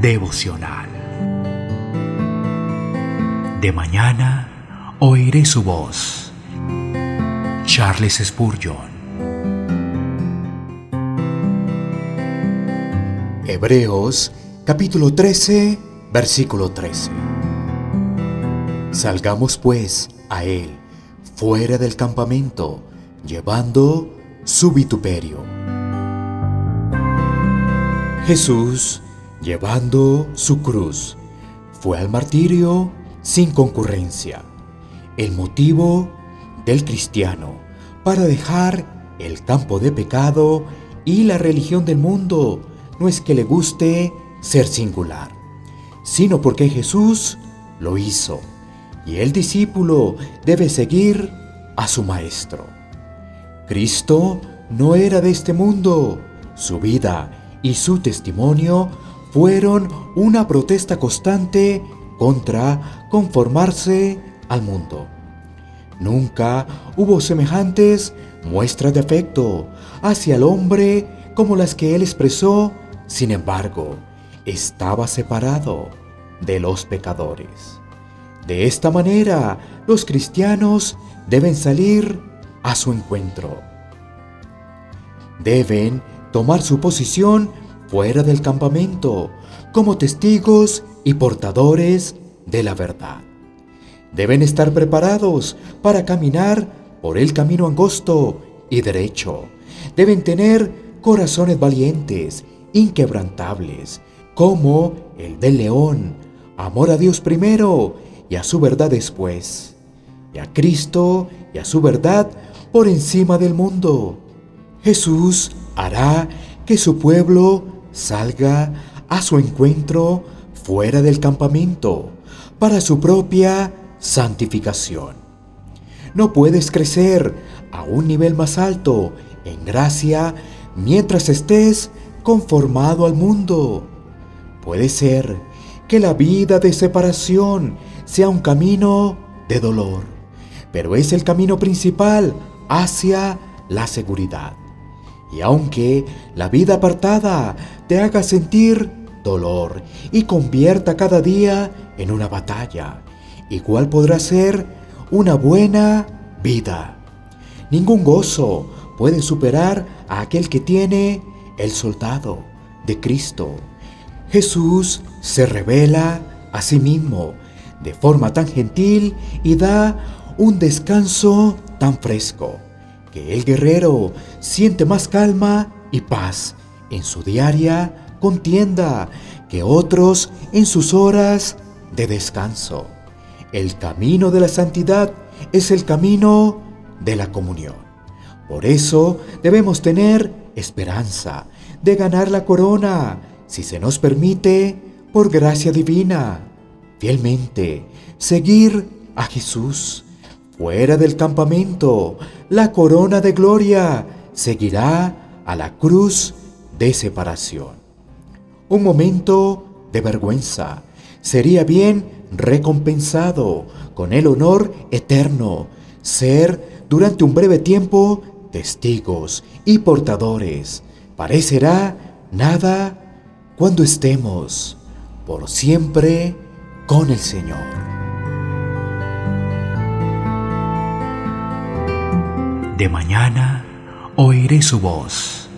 devocional. De mañana oiré su voz. Charles Spurgeon. Hebreos capítulo 13, versículo 13. Salgamos pues a él fuera del campamento, llevando su vituperio. Jesús, llevando su cruz, fue al martirio sin concurrencia. El motivo del cristiano para dejar el campo de pecado y la religión del mundo no es que le guste ser singular, sino porque Jesús lo hizo y el discípulo debe seguir a su maestro. Cristo no era de este mundo. Su vida y su testimonio fueron una protesta constante contra conformarse al mundo. Nunca hubo semejantes muestras de afecto hacia el hombre como las que él expresó, sin embargo, estaba separado de los pecadores. De esta manera, los cristianos deben salir a su encuentro. Deben tomar su posición fuera del campamento como testigos y portadores de la verdad. Deben estar preparados para caminar por el camino angosto y derecho. Deben tener corazones valientes, inquebrantables, como el del león, amor a Dios primero y a su verdad después, y a Cristo y a su verdad por encima del mundo. Jesús hará que su pueblo salga a su encuentro fuera del campamento para su propia santificación. No puedes crecer a un nivel más alto en gracia mientras estés conformado al mundo. Puede ser que la vida de separación sea un camino de dolor, pero es el camino principal hacia la seguridad. Y aunque la vida apartada te haga sentir dolor y convierta cada día en una batalla, igual podrá ser una buena vida. Ningún gozo puede superar a aquel que tiene el soldado de Cristo. Jesús se revela a sí mismo de forma tan gentil y da un descanso tan fresco que el guerrero siente más calma y paz en su diaria contienda que otros en sus horas de descanso. El camino de la santidad es el camino de la comunión. Por eso debemos tener esperanza de ganar la corona, si se nos permite, por gracia divina fielmente, seguir a Jesús. Fuera del campamento, la corona de gloria seguirá a la cruz de separación. Un momento de vergüenza sería bien recompensado con el honor eterno, ser durante un breve tiempo testigos y portadores. Parecerá nada cuando estemos por siempre con el Señor. De mañana oiré su voz